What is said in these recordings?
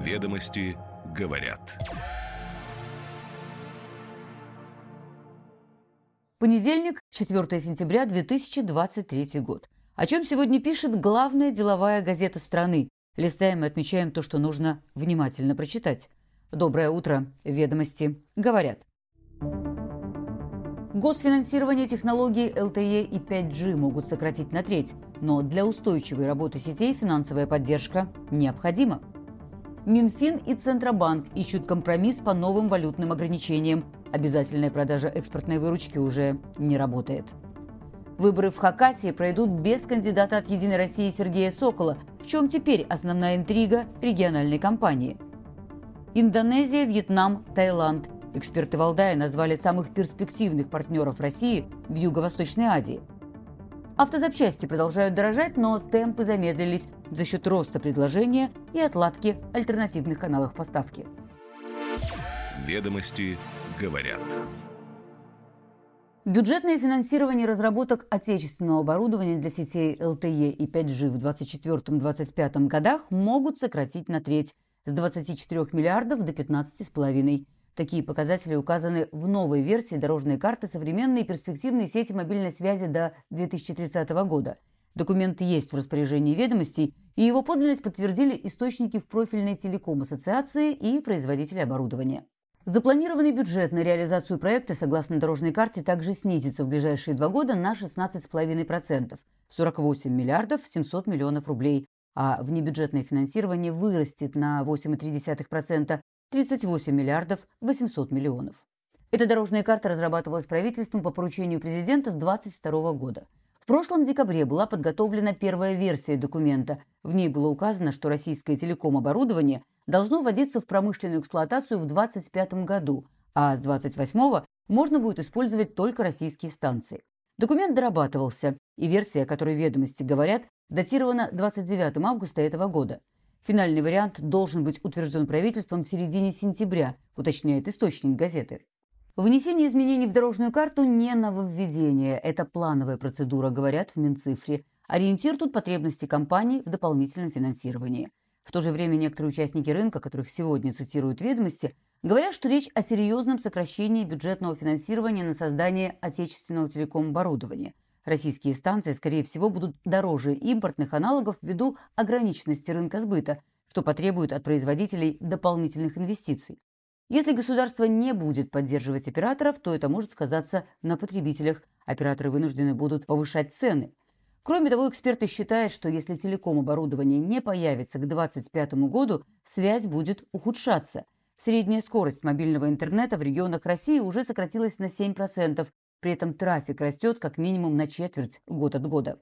Ведомости говорят. Понедельник, 4 сентября 2023 год. О чем сегодня пишет главная деловая газета страны. Листаем и отмечаем то, что нужно внимательно прочитать. Доброе утро. Ведомости говорят. Госфинансирование технологий LTE и 5G могут сократить на треть, но для устойчивой работы сетей финансовая поддержка необходима. Минфин и Центробанк ищут компромисс по новым валютным ограничениям. Обязательная продажа экспортной выручки уже не работает. Выборы в Хакасии пройдут без кандидата от «Единой России» Сергея Сокола, в чем теперь основная интрига региональной кампании. Индонезия, Вьетнам, Таиланд. Эксперты Валдая назвали самых перспективных партнеров России в Юго-Восточной Азии. Автозапчасти продолжают дорожать, но темпы замедлились за счет роста предложения и отладки альтернативных каналов поставки. Ведомости говорят. Бюджетное финансирование разработок отечественного оборудования для сетей LTE и 5G в 2024-2025 годах могут сократить на треть с 24 миллиардов до 15,5. Такие показатели указаны в новой версии дорожной карты современной перспективной сети мобильной связи до 2030 года. Документ есть в распоряжении ведомостей, и его подлинность подтвердили источники в профильной телеком-ассоциации и производители оборудования. Запланированный бюджет на реализацию проекта, согласно дорожной карте, также снизится в ближайшие два года на 16,5% – 48 миллиардов 700 миллионов рублей, а внебюджетное финансирование вырастет на 8,3% – 38 миллиардов 800 миллионов. Эта дорожная карта разрабатывалась правительством по поручению президента с 2022 года. В прошлом декабре была подготовлена первая версия документа. В ней было указано, что российское телеком-оборудование должно вводиться в промышленную эксплуатацию в 2025 году, а с 2028 можно будет использовать только российские станции. Документ дорабатывался, и версия, о которой ведомости говорят, датирована 29 августа этого года. Финальный вариант должен быть утвержден правительством в середине сентября, уточняет источник газеты. Внесение изменений в дорожную карту не нововведение, это плановая процедура, говорят в Минцифре. Ориентир тут потребности компаний в дополнительном финансировании. В то же время некоторые участники рынка, которых сегодня цитируют ведомости, говорят, что речь о серьезном сокращении бюджетного финансирования на создание отечественного телеком-оборудования. Российские станции, скорее всего, будут дороже импортных аналогов ввиду ограниченности рынка сбыта, что потребует от производителей дополнительных инвестиций. Если государство не будет поддерживать операторов, то это может сказаться на потребителях. Операторы вынуждены будут повышать цены. Кроме того, эксперты считают, что если телеком-оборудование не появится к 2025 году, связь будет ухудшаться. Средняя скорость мобильного интернета в регионах России уже сократилась на 7%, при этом трафик растет как минимум на четверть год от года.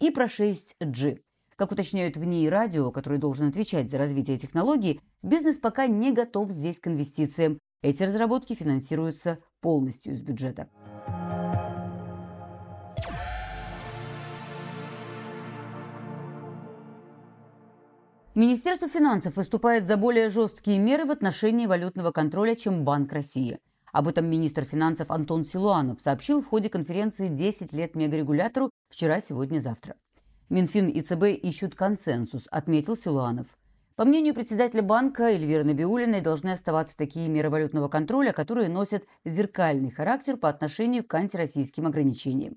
И про 6G. Как уточняют в НИИ радио, который должен отвечать за развитие технологий, бизнес пока не готов здесь к инвестициям. Эти разработки финансируются полностью из бюджета. Министерство финансов выступает за более жесткие меры в отношении валютного контроля, чем Банк России. Об этом министр финансов Антон Силуанов сообщил в ходе конференции «10 лет мегарегулятору» вчера, сегодня, завтра. Минфин и ЦБ ищут консенсус, отметил Силуанов. По мнению председателя банка Эльвиры Набиулиной, должны оставаться такие меры валютного контроля, которые носят зеркальный характер по отношению к антироссийским ограничениям.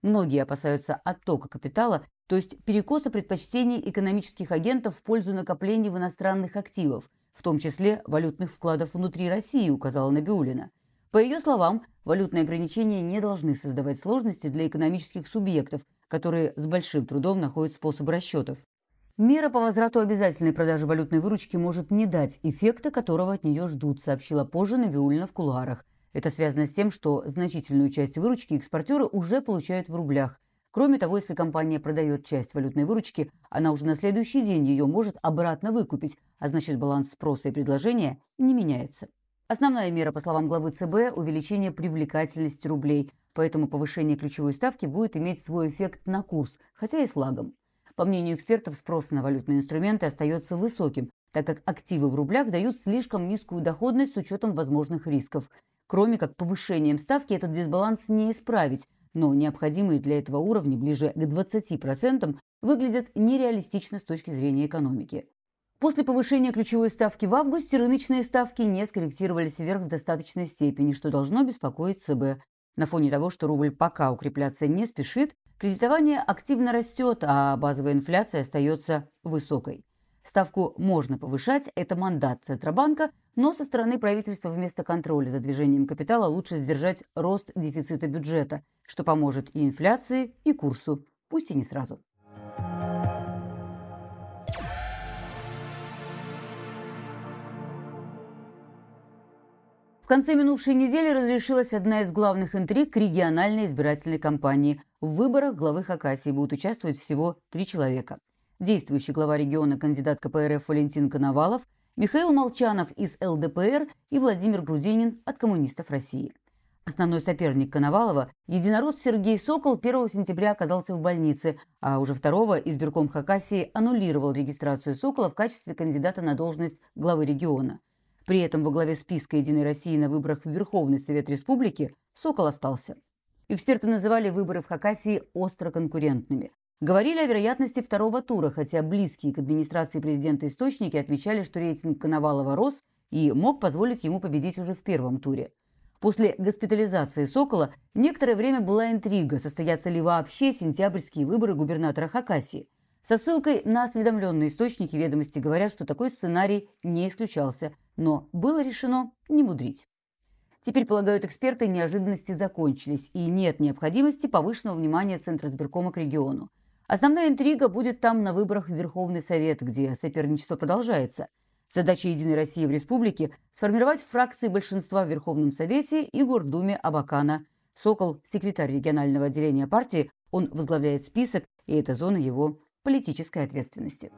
Многие опасаются оттока капитала, то есть перекоса предпочтений экономических агентов в пользу накоплений в иностранных активов, в том числе валютных вкладов внутри России, указала Набиулина. По ее словам, валютные ограничения не должны создавать сложности для экономических субъектов, которые с большим трудом находят способы расчетов. Мера по возврату обязательной продажи валютной выручки может не дать эффекта, которого от нее ждут, сообщила позже Набиулина в кулуарах. Это связано с тем, что значительную часть выручки экспортеры уже получают в рублях. Кроме того, если компания продает часть валютной выручки, она уже на следующий день ее может обратно выкупить, а значит баланс спроса и предложения не меняется. Основная мера, по словам главы ЦБ, увеличение привлекательности рублей, поэтому повышение ключевой ставки будет иметь свой эффект на курс, хотя и с лагом. По мнению экспертов, спрос на валютные инструменты остается высоким, так как активы в рублях дают слишком низкую доходность с учетом возможных рисков – Кроме как повышением ставки этот дисбаланс не исправить, но необходимые для этого уровни ближе к 20% выглядят нереалистично с точки зрения экономики. После повышения ключевой ставки в августе рыночные ставки не скорректировались вверх в достаточной степени, что должно беспокоить ЦБ. На фоне того, что рубль пока укрепляться не спешит, кредитование активно растет, а базовая инфляция остается высокой. Ставку можно повышать, это мандат Центробанка, но со стороны правительства вместо контроля за движением капитала лучше сдержать рост дефицита бюджета, что поможет и инфляции, и курсу, пусть и не сразу. В конце минувшей недели разрешилась одна из главных интриг региональной избирательной кампании. В выборах главы Хакасии будут участвовать всего три человека. Действующий глава региона кандидат КПРФ Валентин Коновалов, Михаил Молчанов из ЛДПР и Владимир Грудинин от коммунистов России. Основной соперник Коновалова, единорос Сергей Сокол, 1 сентября оказался в больнице, а уже 2 избирком Хакасии аннулировал регистрацию Сокола в качестве кандидата на должность главы региона. При этом во главе списка «Единой России» на выборах в Верховный Совет Республики Сокол остался. Эксперты называли выборы в Хакасии остро конкурентными. Говорили о вероятности второго тура, хотя близкие к администрации президента источники отмечали, что рейтинг Коновалова рос и мог позволить ему победить уже в первом туре. После госпитализации Сокола некоторое время была интрига, состоятся ли вообще сентябрьские выборы губернатора Хакасии. Со ссылкой на осведомленные источники ведомости говорят, что такой сценарий не исключался, но было решено не мудрить. Теперь, полагают эксперты, неожиданности закончились, и нет необходимости повышенного внимания Центра сберкома к региону. Основная интрига будет там на выборах в Верховный Совет, где соперничество продолжается. Задача «Единой России» в республике – сформировать фракции большинства в Верховном Совете и Гордуме Абакана. Сокол – секретарь регионального отделения партии, он возглавляет список, и это зона его политической ответственности.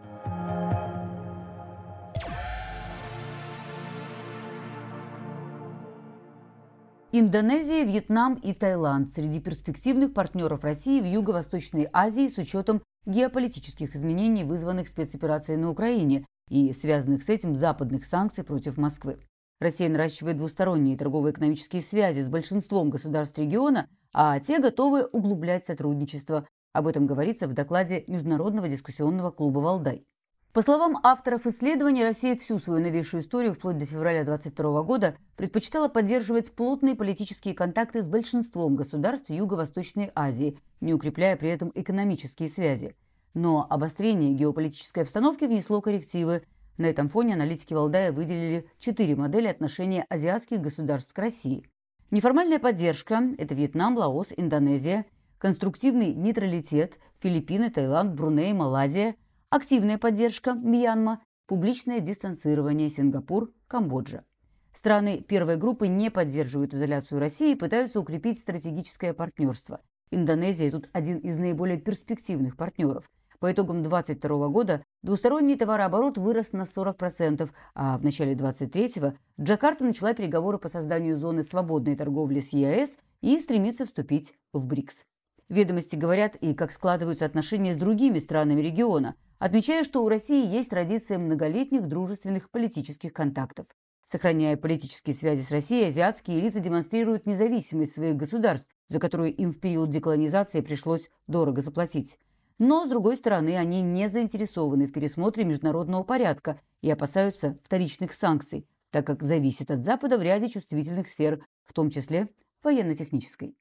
Индонезия, Вьетнам и Таиланд среди перспективных партнеров России в Юго-Восточной Азии с учетом геополитических изменений, вызванных спецоперацией на Украине и связанных с этим западных санкций против Москвы. Россия наращивает двусторонние торгово-экономические связи с большинством государств региона, а те готовы углублять сотрудничество. Об этом говорится в докладе Международного дискуссионного клуба «Валдай». По словам авторов исследования, Россия всю свою новейшую историю вплоть до февраля 2022 года предпочитала поддерживать плотные политические контакты с большинством государств Юго-Восточной Азии, не укрепляя при этом экономические связи. Но обострение геополитической обстановки внесло коррективы. На этом фоне аналитики Валдая выделили четыре модели отношения азиатских государств к России. Неформальная поддержка – это Вьетнам, Лаос, Индонезия. Конструктивный нейтралитет – Филиппины, Таиланд, Бруней, Малайзия – Активная поддержка – Мьянма, публичное дистанцирование – Сингапур, Камбоджа. Страны первой группы не поддерживают изоляцию России и пытаются укрепить стратегическое партнерство. Индонезия тут один из наиболее перспективных партнеров. По итогам 2022 года двусторонний товарооборот вырос на 40%, а в начале 2023 Джакарта начала переговоры по созданию зоны свободной торговли с ЕАЭС и стремится вступить в БРИКС. Ведомости говорят и как складываются отношения с другими странами региона – отмечая, что у России есть традиция многолетних дружественных политических контактов. Сохраняя политические связи с Россией, азиатские элиты демонстрируют независимость своих государств, за которую им в период деколонизации пришлось дорого заплатить. Но, с другой стороны, они не заинтересованы в пересмотре международного порядка и опасаются вторичных санкций, так как зависят от Запада в ряде чувствительных сфер, в том числе военно-технической.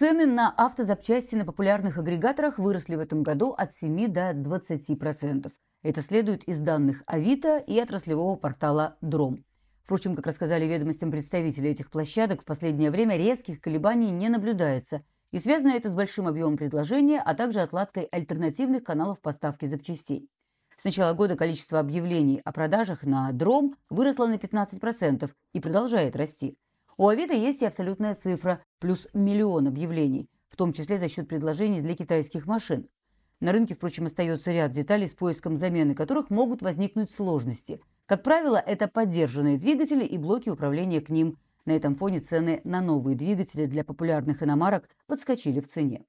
Цены на автозапчасти на популярных агрегаторах выросли в этом году от 7 до 20%. Это следует из данных Авито и отраслевого портала Дром. Впрочем, как рассказали ведомостям представители этих площадок, в последнее время резких колебаний не наблюдается, и связано это с большим объемом предложения, а также отладкой альтернативных каналов поставки запчастей. С начала года количество объявлений о продажах на Дром выросло на 15% и продолжает расти. У Авито есть и абсолютная цифра – плюс миллион объявлений, в том числе за счет предложений для китайских машин. На рынке, впрочем, остается ряд деталей, с поиском замены которых могут возникнуть сложности. Как правило, это поддержанные двигатели и блоки управления к ним. На этом фоне цены на новые двигатели для популярных иномарок подскочили в цене.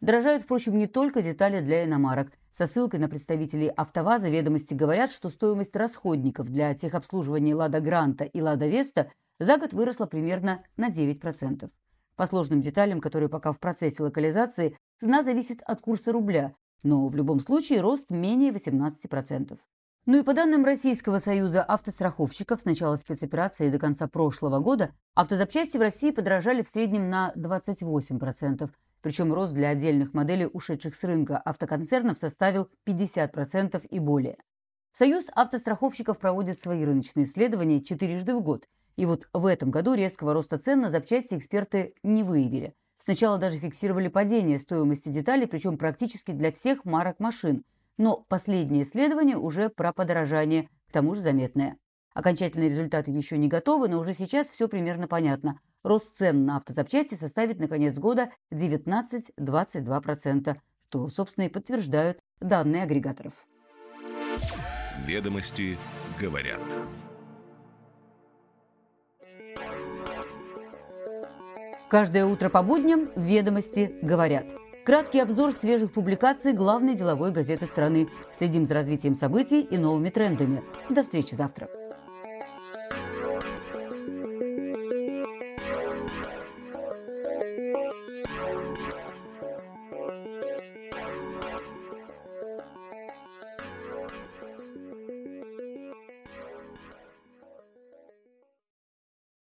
Дорожают, впрочем, не только детали для иномарок. Со ссылкой на представителей «АвтоВАЗа» ведомости говорят, что стоимость расходников для техобслуживания «Лада Гранта» и «Лада Веста» за год выросла примерно на 9%. По сложным деталям, которые пока в процессе локализации, цена зависит от курса рубля, но в любом случае рост менее 18%. Ну и по данным Российского союза автостраховщиков, с начала спецоперации до конца прошлого года автозапчасти в России подорожали в среднем на 28%, причем рост для отдельных моделей, ушедших с рынка автоконцернов, составил 50% и более. Союз автостраховщиков проводит свои рыночные исследования четырежды в год, и вот в этом году резкого роста цен на запчасти эксперты не выявили. Сначала даже фиксировали падение стоимости деталей, причем практически для всех марок машин – но последнее исследование уже про подорожание, к тому же заметное. Окончательные результаты еще не готовы, но уже сейчас все примерно понятно. Рост цен на автозапчасти составит на конец года 19-22%, что, собственно, и подтверждают данные агрегаторов. Ведомости говорят. Каждое утро по будням «Ведомости говорят». Краткий обзор свежих публикаций главной деловой газеты страны. Следим за развитием событий и новыми трендами. До встречи завтра.